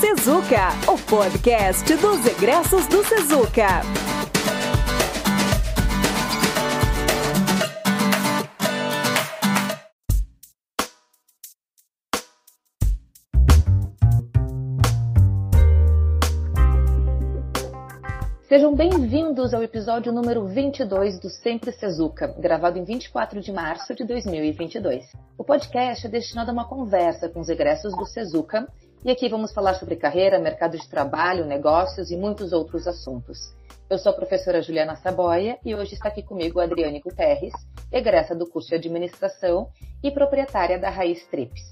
Sezuca, o podcast dos egressos do Sezuca. Sejam bem-vindos ao episódio número 22 do Sempre Sezuca, gravado em 24 de março de 2022. O podcast é destinado a uma conversa com os egressos do Sezuca e aqui vamos falar sobre carreira, mercado de trabalho, negócios e muitos outros assuntos. Eu sou a professora Juliana Saboia e hoje está aqui comigo a Adriane Guterres, egressa do curso de Administração e proprietária da Raiz Trips.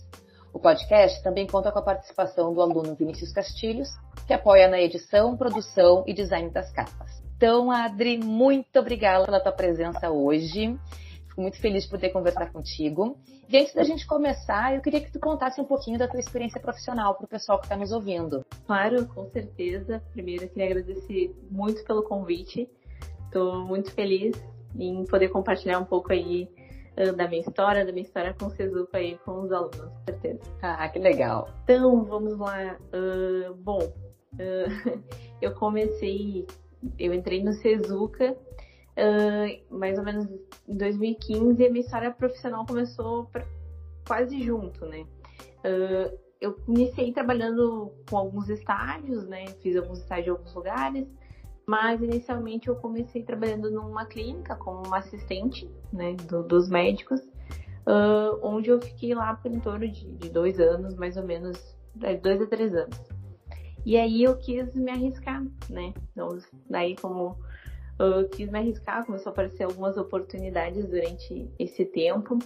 O podcast também conta com a participação do aluno Vinícius Castilhos, que apoia na edição, produção e design das capas. Então, Adri, muito obrigada pela tua presença hoje. Fico muito feliz de poder conversar contigo. E antes da gente começar, eu queria que tu contasse um pouquinho da tua experiência profissional para o pessoal que está nos ouvindo. Claro, com certeza. Primeiro, eu queria agradecer muito pelo convite. Estou muito feliz em poder compartilhar um pouco aí uh, da minha história, da minha história com o Sezuca aí com os alunos, com certeza. Ah, que legal. Então, vamos lá. Uh, bom, Uh, eu comecei, eu entrei no Sezuca uh, mais ou menos em 2015 e a minha história profissional começou pra, quase junto, né? Uh, eu iniciei trabalhando com alguns estágios, né? Fiz alguns estágios em alguns lugares, mas inicialmente eu comecei trabalhando numa clínica como uma assistente, né, do, dos médicos, uh, onde eu fiquei lá por em torno de, de dois anos, mais ou menos, é, dois a três anos. E aí eu quis me arriscar, né? Então, daí como eu quis me arriscar, começou a aparecer algumas oportunidades durante esse tempo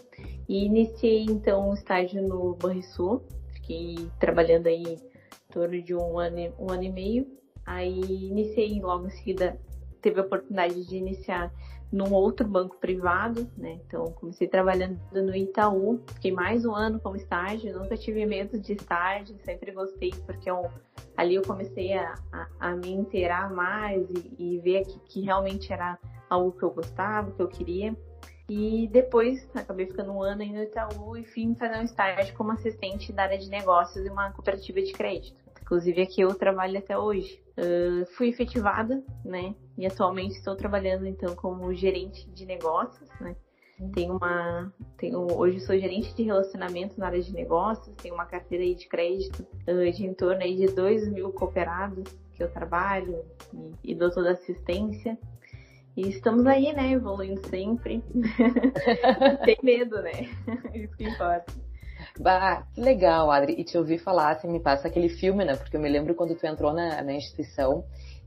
e iniciei então um estágio no Banrisul, fiquei trabalhando aí em torno de um ano, um ano e meio. Aí iniciei logo em seguida, teve a oportunidade de iniciar num outro banco privado, né? Então comecei trabalhando no Itaú, fiquei mais um ano como estágio, nunca tive medo de estágio, sempre gostei porque eu, ali eu comecei a, a, a me inteirar mais e, e ver que, que, realmente era algo que eu gostava, que eu queria. E depois acabei ficando um ano aí no Itaú e fui fazer um estágio como assistente da área de negócios em uma cooperativa de crédito. Inclusive aqui eu trabalho até hoje. Uh, fui efetivada, né? E atualmente estou trabalhando então como gerente de negócios, né? Tenho uma, tenho, hoje sou gerente de relacionamento na área de negócios, tenho uma carteira aí de crédito uh, de em torno aí de 2 mil cooperados que eu trabalho e, e dou toda assistência. E estamos aí, né, evoluindo sempre. Sem medo, né? Isso que importa. Bah, que legal, Adri. E te ouvir falar, assim, me passa aquele filme, né? Porque eu me lembro quando tu entrou na, na instituição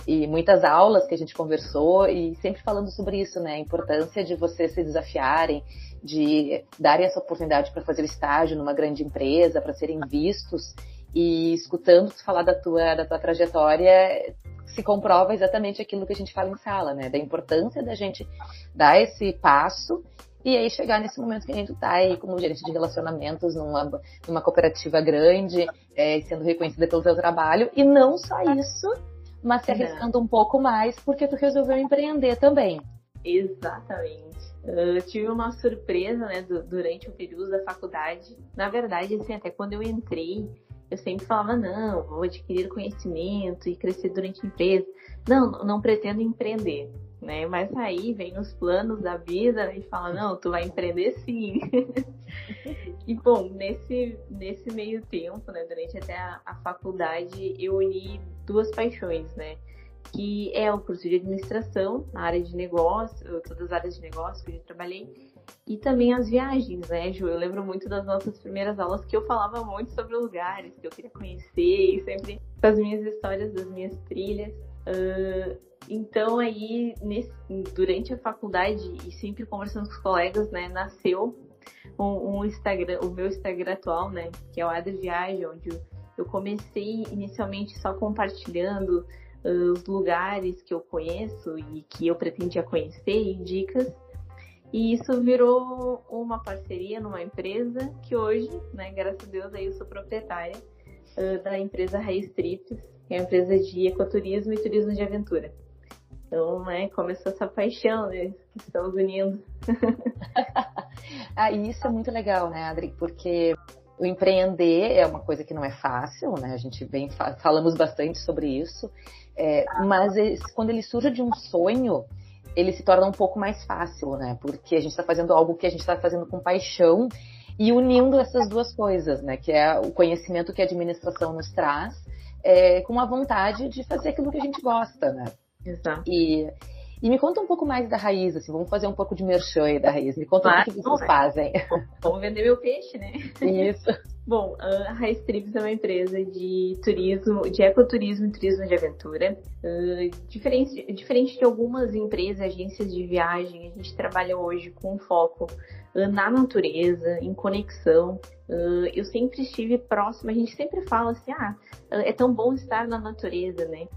e muitas aulas que a gente conversou e sempre falando sobre isso, né? A importância de vocês se desafiarem, de darem essa oportunidade para fazer estágio numa grande empresa, para serem vistos e escutando tu falar da tua, da tua trajetória, se comprova exatamente aquilo que a gente fala em sala, né? Da importância da gente dar esse passo e aí chegar nesse momento que a gente está aí como gerente de relacionamentos numa, numa cooperativa grande, é, sendo reconhecida pelo seu trabalho. E não só isso, mas se arriscando um pouco mais, porque tu resolveu empreender também. Exatamente. Eu tive uma surpresa, né, durante o período da faculdade. Na verdade, assim, até quando eu entrei, eu sempre falava, não, vou adquirir conhecimento e crescer durante a empresa. Não, não pretendo empreender né? Mas aí vem os planos da vida né? e fala, não, tu vai empreender sim. e bom, nesse, nesse meio tempo, né, durante até a, a faculdade, eu uni duas paixões, né? Que é o curso de administração, na área de negócio, todas as áreas de negócio que eu já trabalhei, e também as viagens, né, Ju? Eu lembro muito das nossas primeiras aulas que eu falava muito sobre lugares que eu queria conhecer e sempre as minhas histórias das minhas trilhas. Uh, então aí, nesse, durante a faculdade e sempre conversando com os colegas, né, nasceu um, um, Instagram, o meu Instagram atual, né, que é o Adri Viagem, onde eu comecei inicialmente só compartilhando uh, os lugares que eu conheço e que eu pretendia conhecer e dicas. E isso virou uma parceria numa empresa que hoje, né, graças a Deus, aí eu sou proprietária uh, da empresa Raiz Trips, que é uma empresa de ecoturismo e turismo de aventura. Então, né, começou essa paixão, né, que estamos unindo. ah, isso é muito legal, né, Adri, porque o empreender é uma coisa que não é fácil, né? A gente vem falamos bastante sobre isso, é, mas esse, quando ele surge de um sonho, ele se torna um pouco mais fácil, né? Porque a gente está fazendo algo que a gente está fazendo com paixão e unindo essas duas coisas, né? Que é o conhecimento que a administração nos traz, é, com a vontade de fazer aquilo que a gente gosta, né? Exato. E, e me conta um pouco mais da raiz, assim, vamos fazer um pouco de merchan aí da raiz. Me conta o que vocês é. fazem. Vamos vender meu peixe, né? Isso. Bom, a Raiz Trips é uma empresa de turismo, de ecoturismo e turismo de aventura. Uh, diferente, diferente de algumas empresas, agências de viagem, a gente trabalha hoje com foco uh, na natureza, em conexão. Uh, eu sempre estive próxima, a gente sempre fala assim, ah, é tão bom estar na natureza, né?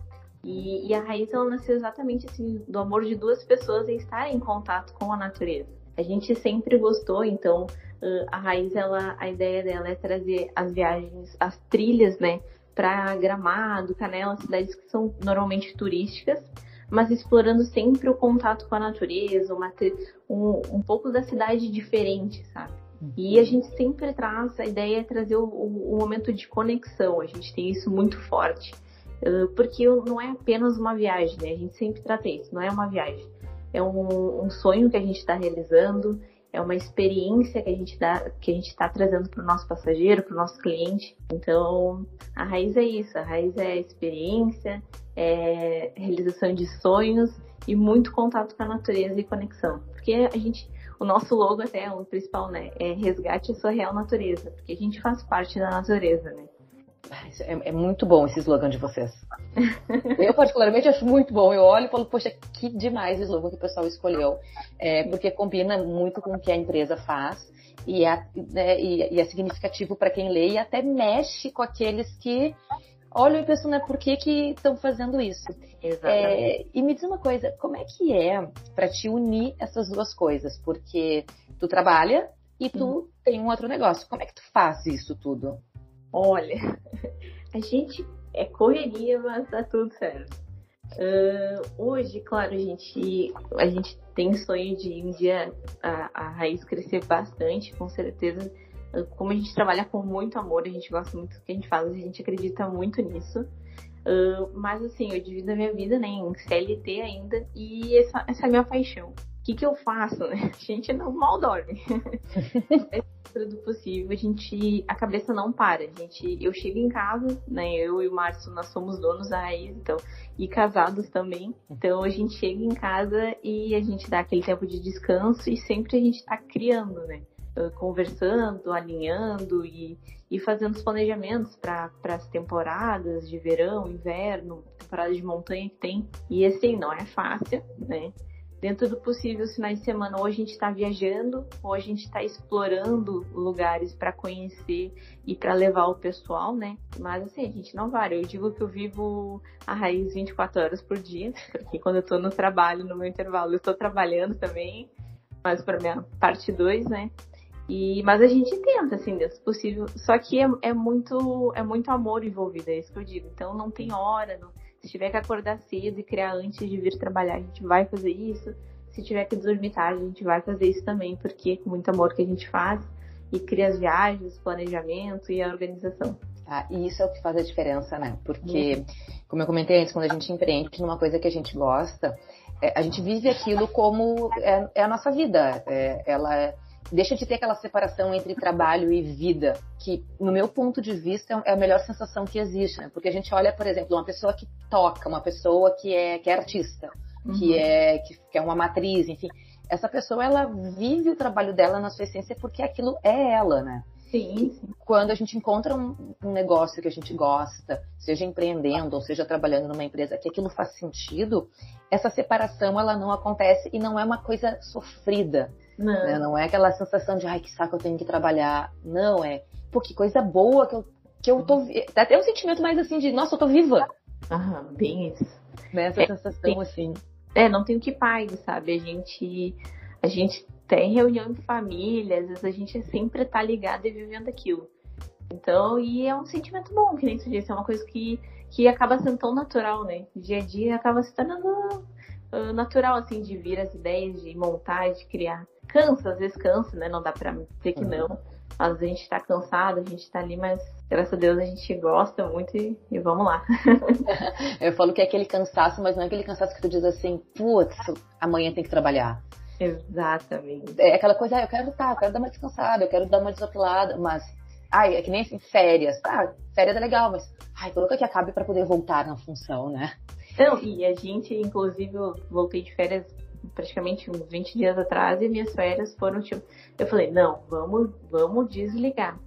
E, e a raiz ela nasceu exatamente assim do amor de duas pessoas em estar em contato com a natureza. A gente sempre gostou, então a raiz ela a ideia dela é trazer as viagens, as trilhas, né, para Gramado, Canela, cidades que são normalmente turísticas, mas explorando sempre o contato com a natureza, uma, um, um pouco da cidade diferente, sabe? E a gente sempre traz, a ideia é trazer o, o, o momento de conexão, a gente tem isso muito forte porque não é apenas uma viagem, né? A gente sempre trata isso, não é uma viagem. É um, um sonho que a gente está realizando, é uma experiência que a gente dá, que a gente está trazendo para o nosso passageiro, para o nosso cliente. Então, a raiz é isso, a raiz é experiência, é realização de sonhos e muito contato com a natureza e conexão. Porque a gente, o nosso logo até, o principal, né, é resgate a sua real natureza, porque a gente faz parte da natureza, né? É, é, muito bom esse slogan de vocês. eu, particularmente, acho muito bom. Eu olho e falo, poxa, que demais o slogan que o pessoal escolheu. É, porque combina muito com o que a empresa faz e é, né, e, e é significativo para quem lê e até mexe com aqueles que olham e pensam, né, por que estão fazendo isso? É, e me diz uma coisa, como é que é para te unir essas duas coisas? Porque tu trabalha e tu uhum. tem um outro negócio. Como é que tu faz isso tudo? Olha, a gente é correria, mas tá tudo certo. Uh, hoje, claro, a gente, a gente tem sonho de um dia a, a raiz crescer bastante, com certeza. Uh, como a gente trabalha com muito amor, a gente gosta muito do que a gente faz, a gente acredita muito nisso. Uh, mas assim, eu divido a minha vida né, em CLT ainda e essa, essa é a minha paixão. O que, que eu faço? Né? A gente não mal dorme. do possível, a gente. A cabeça não para. A gente, eu chego em casa, né? Eu e o Márcio, nós somos donos da raiz, então, e casados também. Então a gente chega em casa e a gente dá aquele tempo de descanso e sempre a gente tá criando, né? Conversando, alinhando e, e fazendo os planejamentos para as temporadas de verão, inverno, temporada de montanha que tem. E assim, não é fácil, né? Dentro do possível, os finais de semana, ou a gente está viajando, ou a gente está explorando lugares para conhecer e para levar o pessoal, né? Mas assim, a gente não varia. Eu digo que eu vivo a raiz 24 horas por dia, porque quando eu estou no trabalho, no meu intervalo, eu estou trabalhando também, mas para minha parte 2, né? E, mas a gente tenta, assim, dentro do possível. Só que é, é, muito, é muito amor envolvido, é isso que eu digo. Então não tem hora, não se tiver que acordar cedo e criar antes de vir trabalhar, a gente vai fazer isso. Se tiver que dormir tarde, a gente vai fazer isso também, porque é com muito amor que a gente faz e cria as viagens, o planejamento e a organização. Ah, e isso é o que faz a diferença, né? Porque, como eu comentei antes, quando a gente empreende numa coisa que a gente gosta, é, a gente vive aquilo como é, é a nossa vida. É, ela é deixa de ter aquela separação entre trabalho e vida, que, no meu ponto de vista, é a melhor sensação que existe, né? Porque a gente olha, por exemplo, uma pessoa que toca, uma pessoa que é, que é artista, uhum. que, é, que, que é uma matriz, enfim. Essa pessoa, ela vive o trabalho dela na sua essência porque aquilo é ela, né? Sim. Quando a gente encontra um, um, negócio que a gente gosta, seja empreendendo ou seja trabalhando numa empresa que aquilo faz sentido, essa separação ela não acontece e não é uma coisa sofrida. Não. Né? não é aquela sensação de, ai, que saco, eu tenho que trabalhar. Não, é, pô, que coisa boa que eu, que eu tô. Dá até um sentimento mais assim de, nossa, eu tô viva. Aham, bem isso. Né? Essa é, sensação tem, assim. É, não tem o que pague, sabe? A gente. A gente tem reunião de família, às vezes a gente sempre tá ligado e vivendo aquilo. Então, e é um sentimento bom, que nem você disse, é uma coisa que, que acaba sendo tão natural, né? Dia a dia acaba se tornando uh, natural, assim, de vir as ideias, de montar, de criar cansa, às vezes cansa, né? Não dá pra dizer que não. às vezes a gente tá cansado, a gente tá ali, mas graças a Deus a gente gosta muito e, e vamos lá. eu falo que é aquele cansaço, mas não é aquele cansaço que tu diz assim, putz, amanhã tem que trabalhar. Exatamente. É aquela coisa, ah, eu quero tá, eu quero dar uma descansada, eu quero dar uma desopilada, mas ai, é que nem assim, férias. Ah, férias é legal, mas ai, coloca que acabe para poder voltar na função, né? Não, e a gente, inclusive, eu voltei de férias praticamente uns 20 dias atrás e minhas férias foram tipo. Eu falei, não, vamos, vamos desligar.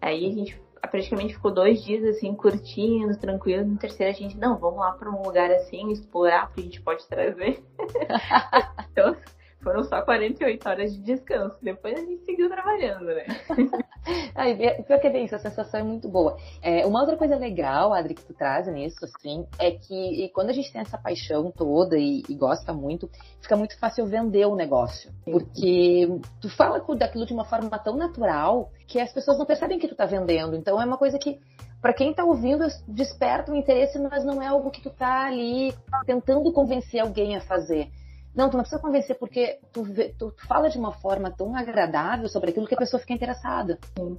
Aí a gente praticamente ficou dois dias assim, curtindo, tranquilo. No terceiro a gente, não, vamos lá para um lugar assim, explorar o que a gente pode trazer. então, foram só 48 horas de descanso. Depois a gente seguiu trabalhando, né? Ai, pior que é isso, a sensação é muito boa. É, uma outra coisa legal, Adri, que tu traz nisso, assim, é que quando a gente tem essa paixão toda e, e, gosta muito, fica muito fácil vender o negócio. Porque tu fala daquilo de uma forma tão natural que as pessoas não percebem que tu tá vendendo. Então é uma coisa que para quem está ouvindo, desperta um interesse, mas não é algo que tu tá ali tentando convencer alguém a fazer. Não, tu não precisa convencer porque tu, tu, tu, fala de uma forma tão agradável sobre aquilo que a pessoa fica interessada.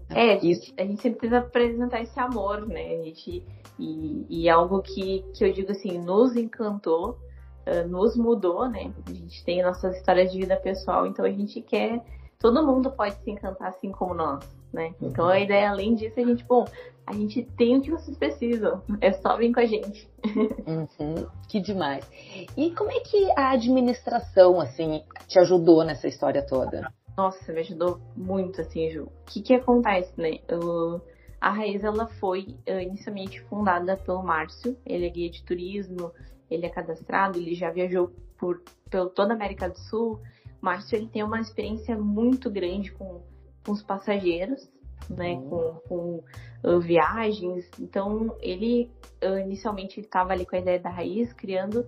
É, isso. a gente sempre precisa apresentar esse amor, né? A gente, e, e algo que, que eu digo assim, nos encantou, uh, nos mudou, né? A gente tem nossas histórias de vida pessoal, então a gente quer. Todo mundo pode se encantar assim como nós, né? Então a ideia, além disso, é a gente, bom, a gente tem o que vocês precisam. É só vir com a gente. Uhum, que demais. E como é que a administração, assim, te ajudou nessa história toda? Nossa, me ajudou muito, assim, Ju. O que que acontece, né? Eu, a Raiz, ela foi uh, inicialmente fundada pelo Márcio. Ele é guia de turismo, ele é cadastrado, ele já viajou por, por toda a América do Sul. Márcio, ele tem uma experiência muito grande com, com os passageiros né, uhum. com, com uh, viagens. Então, ele uh, inicialmente estava ali com a ideia da raiz, criando,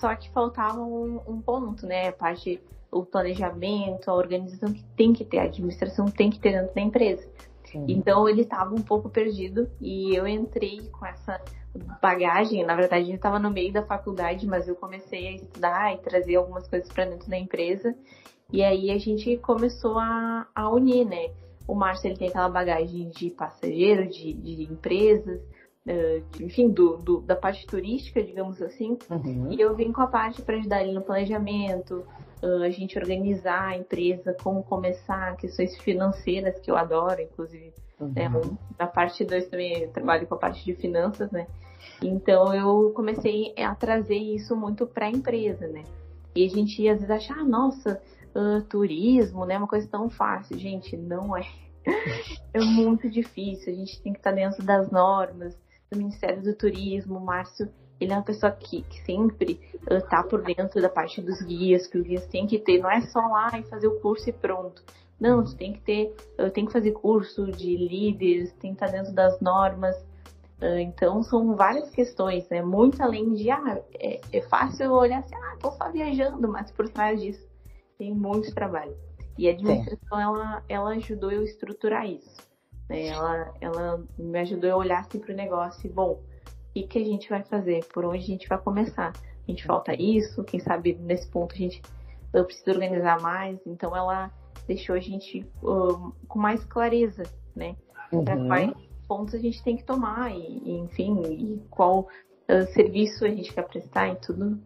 só que faltava um, um, ponto, né? A parte, o planejamento, a organização que tem que ter, a administração tem que ter dentro da empresa. Então, ele estava um pouco perdido e eu entrei com essa bagagem. Na verdade, eu estava no meio da faculdade, mas eu comecei a estudar e trazer algumas coisas para dentro da empresa. E aí a gente começou a, a unir, né? O Márcio ele tem aquela bagagem de passageiro, de, de empresas, enfim, do, do, da parte turística, digamos assim. Uhum. E eu vim com a parte para ajudar ele no planejamento, uh, a gente organizar a empresa, como começar, questões financeiras que eu adoro, inclusive. Uhum. Né, na parte 2 também eu trabalho com a parte de finanças, né? Então eu comecei a trazer isso muito para a empresa, né? E a gente às vezes acha, ah, nossa, uh, turismo, né? Uma coisa tão fácil. Gente, não é. É muito difícil. A gente tem que estar dentro das normas do Ministério do Turismo. O Márcio, ele é uma pessoa que, que sempre uh, tá por dentro da parte dos guias, que os guias têm que ter. Não é só lá e fazer o curso e pronto. Não, você tem que ter, uh, tem que fazer curso de líderes, tem que estar dentro das normas. Uh, então são várias questões, né? Muito além de, ah, é, é fácil olhar assim, ah, tô só viajando, mas por trás disso tem muito trabalho. E a administração, ela, ela ajudou eu a estruturar isso. Né? Ela, ela me ajudou a olhar assim para o negócio e, bom, o que, que a gente vai fazer? Por onde a gente vai começar? A gente falta isso, quem sabe nesse ponto a gente eu preciso organizar mais. Então ela deixou a gente uh, com mais clareza, né? Uhum. Para quais pontos a gente tem que tomar e, e enfim, e qual uh, serviço a gente quer prestar e tudo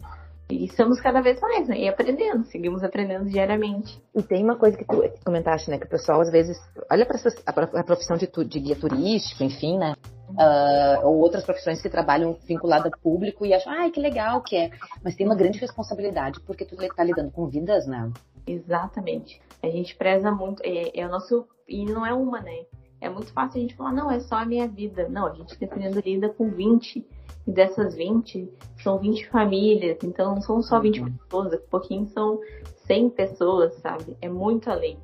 e estamos cada vez mais, né? E aprendendo, seguimos aprendendo diariamente. E tem uma coisa que tu comentaste, né? Que o pessoal às vezes olha para a profissão de, de, guia turístico, enfim, né? Uh, ou outras profissões que trabalham vinculada ao público e acham, ai, que legal que é. Mas tem uma grande responsabilidade porque tu está lidando com vidas, né? Exatamente. A gente preza muito, é, é o nosso. E não é uma, né? É muito fácil a gente falar, não, é só a minha vida. Não, a gente dependendo lida com 20 e dessas 20, são 20 famílias, então não são só 20 uhum. pessoas, daqui a pouquinho são 100 pessoas, sabe? É muito além.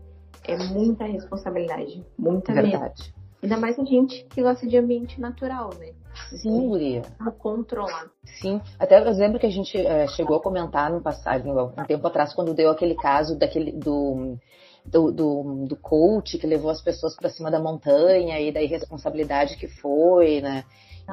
É muita responsabilidade, muita Verdade. Mesmo. Ainda mais a gente que gosta de ambiente natural, né? Sim, Guria. Como controlar. Sim, até eu lembro que a gente é, chegou a comentar no passado, um tempo atrás, quando deu aquele caso daquele do do, do, do coach que levou as pessoas para cima da montanha e da irresponsabilidade que foi, né?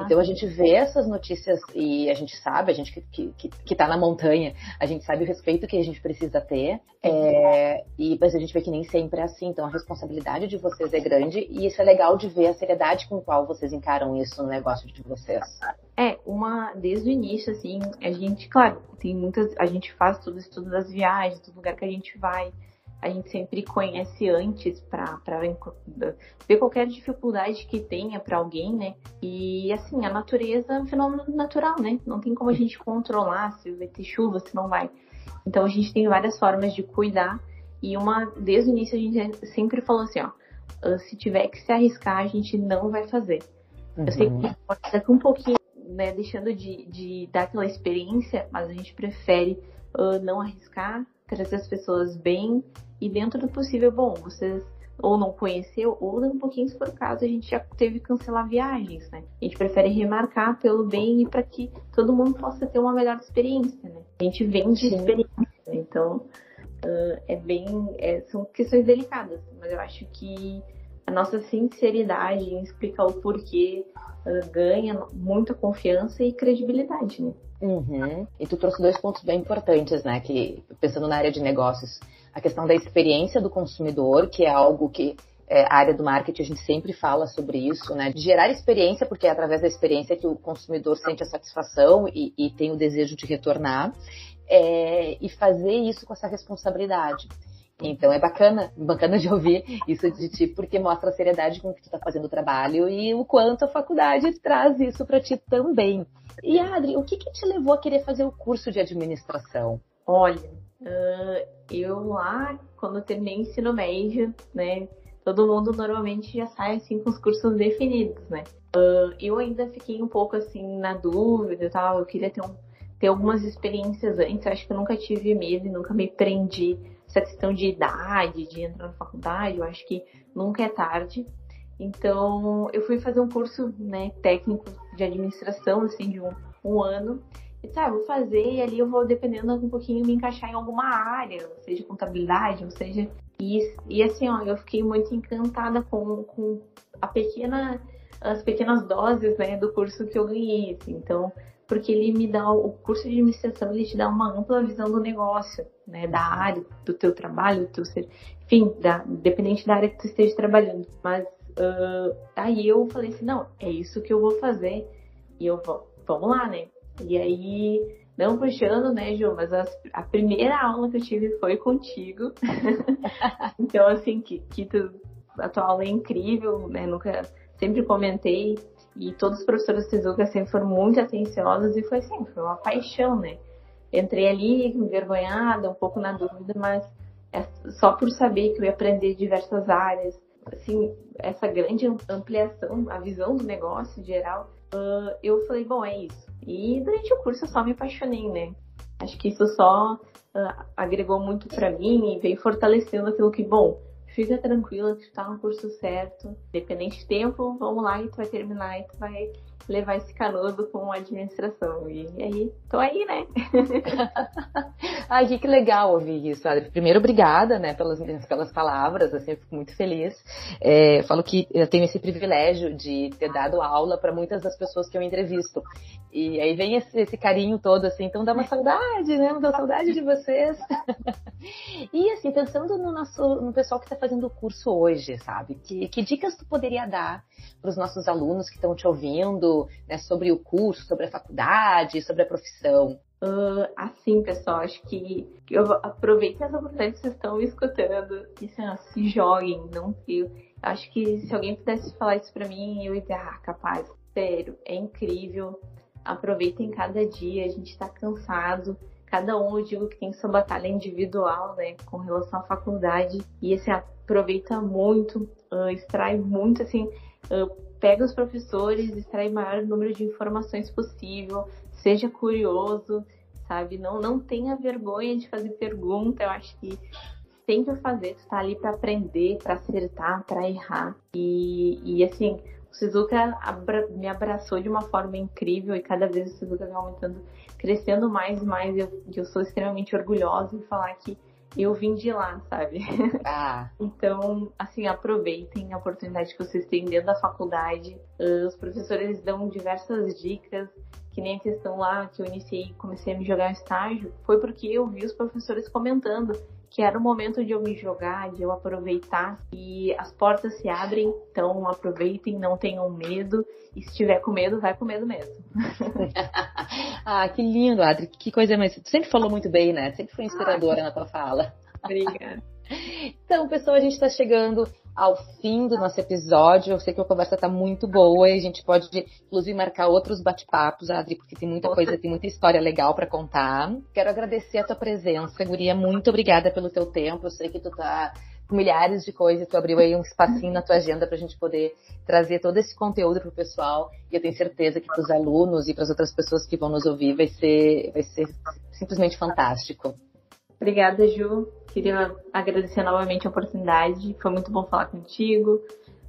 Então a gente vê essas notícias e a gente sabe, a gente que, que, que tá na montanha, a gente sabe o respeito que a gente precisa ter, é, e, mas a gente vê que nem sempre é assim, então a responsabilidade de vocês é grande e isso é legal de ver a seriedade com qual vocês encaram isso no negócio de vocês. É, uma, desde o início, assim, a gente, claro, tem muitas, a gente faz todo o estudo das viagens, todo lugar que a gente vai, a gente sempre conhece antes para ver qualquer dificuldade que tenha para alguém, né? E assim, a natureza é um fenômeno natural, né? Não tem como a gente controlar se vai ter chuva, se não vai. Então a gente tem várias formas de cuidar e uma desde o início a gente sempre falou assim, ó, ah, se tiver que se arriscar, a gente não vai fazer. Uhum. Eu sei que pode ser um pouquinho, né, deixando de, de dar aquela experiência, mas a gente prefere uh, não arriscar, trazer as pessoas bem e dentro do possível, bom, vocês ou não conheceu, ou um pouquinho se for o caso, a gente já teve que cancelar viagens, né? A gente prefere remarcar pelo bem e para que todo mundo possa ter uma melhor experiência, né? A gente vende Sim. experiência, então uh, é bem, é, são questões delicadas, mas eu acho que a nossa sinceridade em explicar o porquê uh, ganha muita confiança e credibilidade, né? Uhum. E tu trouxe dois pontos bem importantes, né? Que pensando na área de negócios, a questão da experiência do consumidor, que é algo que é, a área do marketing a gente sempre fala sobre isso, né? De gerar experiência, porque é através da experiência que o consumidor sente a satisfação e, e tem o desejo de retornar, é, e fazer isso com essa responsabilidade. Então é bacana, bacana de ouvir isso de ti, porque mostra a seriedade com que tu está fazendo o trabalho e o quanto a faculdade traz isso para ti também. E Adri, o que, que te levou a querer fazer o curso de administração? Olha, uh, eu lá, quando terminei ensino médio, né, todo mundo normalmente já sai assim com os cursos definidos, né? Uh, eu ainda fiquei um pouco assim na dúvida e tal, eu queria ter, um, ter algumas experiências antes, acho que eu nunca tive medo e nunca me prendi essa questão de idade, de entrar na faculdade, eu acho que nunca é tarde. Então, eu fui fazer um curso né, técnico de administração, assim, de um, um ano. E tá, vou fazer e ali eu vou, dependendo um pouquinho, me encaixar em alguma área, seja contabilidade, ou seja. E, e assim, ó, eu fiquei muito encantada com, com a pequena, as pequenas doses, né, do curso que eu ganhei, assim. Então, porque ele me dá o curso de administração ele te dá uma ampla visão do negócio, né, da área, do teu trabalho, do teu ser, enfim, da, dependente da área que tu esteja trabalhando. Mas uh, aí eu falei assim, não, é isso que eu vou fazer e eu vou, vamos lá, né? E aí, não puxando, né, Ju, mas a, a primeira aula que eu tive foi contigo. então, assim, que, que tu, a tua aula é incrível, né? Nunca, sempre comentei e todos os professores de Tezuka sempre foram muito atenciosos e foi assim, foi uma paixão, né? Entrei ali envergonhada, um pouco na dúvida, mas é só por saber que eu ia aprender diversas áreas, assim, essa grande ampliação, a visão do negócio em geral, uh, eu falei, bom, é isso. E durante o curso eu só me apaixonei, né? Acho que isso só uh, agregou muito para mim e veio fortalecendo aquilo que, bom, fica tranquila que tu tá no curso certo. Independente de tempo, vamos lá e tu vai terminar e tu vai levar esse canudo com a administração. E aí, tô aí, né? Ai, que, legal ouvir isso, Adri. Primeiro, obrigada, né, pelas, pelas palavras, assim, eu fico muito feliz. É, falo que eu tenho esse privilégio de ter dado aula para muitas das pessoas que eu entrevisto. E aí vem esse, esse, carinho todo, assim, então dá uma saudade, né? Dá saudade de vocês. e assim, pensando no nosso, no pessoal que está fazendo o curso hoje, sabe? Que, que dicas tu poderia dar para os nossos alunos que estão te ouvindo, né, sobre o curso, sobre a faculdade, sobre a profissão? Uh, assim, pessoal, acho que eu aproveito essa oportunidade que vocês estão me escutando e assim, se joguem, não fio. Acho que se alguém pudesse falar isso para mim, eu ia dizer, ah, capaz, sério, é incrível aproveitem cada dia, a gente está cansado. Cada um, eu digo que tem sua batalha individual, né, com relação à faculdade. E, assim, aproveita muito, uh, extrai muito, assim, uh, pega os professores, extrai o maior número de informações possível, seja curioso, sabe? Não, não tenha vergonha de fazer pergunta, eu acho que tem que fazer, tu tá ali para aprender, para acertar, para errar. E, e assim, o Suzuka abra me abraçou de uma forma incrível e cada vez o Suzuka vem aumentando, crescendo mais e mais. Eu, eu sou extremamente orgulhosa em falar que eu vim de lá, sabe? Ah. então, assim, aproveitem a oportunidade que vocês têm dentro da faculdade. Uh, os professores dão diversas dicas, que nem a questão lá que eu iniciei, comecei a me jogar estágio, foi porque eu vi os professores comentando que era o momento de eu me jogar, de eu aproveitar e as portas se abrem, então aproveitem, não tenham medo e se tiver com medo, vai com medo mesmo. ah, que lindo, Adri, que coisa mais. Tu sempre falou muito bem, né? Sempre foi inspiradora ah, na tua fala. Obrigada. Então, pessoal, a gente está chegando ao fim do nosso episódio. Eu sei que a conversa está muito boa e a gente pode, inclusive, marcar outros bate-papos, Adri, porque tem muita coisa, tem muita história legal para contar. Quero agradecer a tua presença, Guria. Muito obrigada pelo teu tempo. Eu sei que tu tá com milhares de coisas, tu abriu aí um espacinho na tua agenda para a gente poder trazer todo esse conteúdo para o pessoal. E eu tenho certeza que para os alunos e para as outras pessoas que vão nos ouvir vai ser, vai ser simplesmente fantástico. Obrigada, Ju. Queria agradecer novamente a oportunidade. Foi muito bom falar contigo.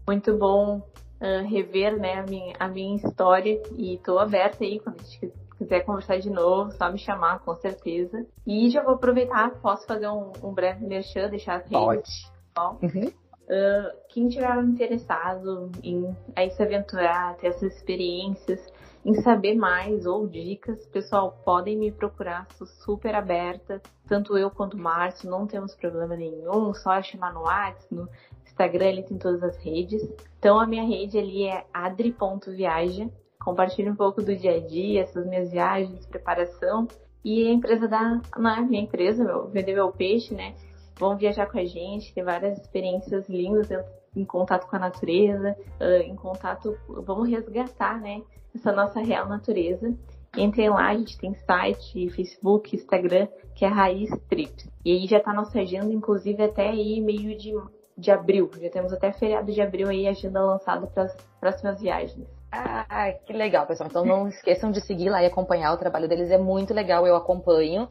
Muito bom uh, rever né, a, minha, a minha história. E estou aberta aí quando a gente quiser conversar de novo, só me chamar, com certeza. E já vou aproveitar, posso fazer um, um breve merchan, deixar as redes. Pode. Uhum. Uh, quem tiver interessado em aí se aventurar, ter essas experiências, em saber mais ou dicas, pessoal, podem me procurar, sou super aberta. Tanto eu quanto o Márcio, não temos problema nenhum, só é chamar no WhatsApp, no Instagram, ele tem todas as redes. Então a minha rede ali é adri.viaja. Compartilho um pouco do dia a dia, essas minhas viagens, preparação. E a empresa da. Na minha empresa, meu, vender meu peixe, né? Vão viajar com a gente, ter várias experiências lindas em contato com a natureza, em contato. Vamos resgatar, né? Essa nossa real natureza. Entrem lá, a gente tem site, Facebook, Instagram, que é Raiz Trips. E aí já tá nossa agenda, inclusive até aí meio de, de abril. Já temos até feriado de abril aí, agenda lançada para as próximas viagens. Ah, que legal, pessoal. Então não esqueçam de seguir lá e acompanhar o trabalho deles. É muito legal, eu acompanho.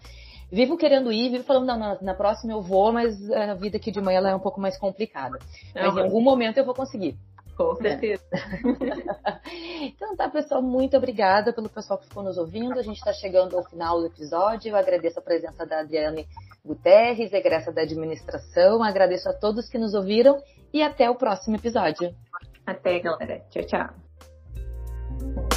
Vivo querendo ir, vivo falando, não, na, na próxima eu vou, mas a vida aqui de manhã ela é um pouco mais complicada. Mas em algum momento eu vou conseguir. Com certeza. então tá, pessoal, muito obrigada pelo pessoal que ficou nos ouvindo. A gente está chegando ao final do episódio. Eu agradeço a presença da Adriane Guterres, egressa da administração. Agradeço a todos que nos ouviram e até o próximo episódio. Até, galera. Tchau, tchau.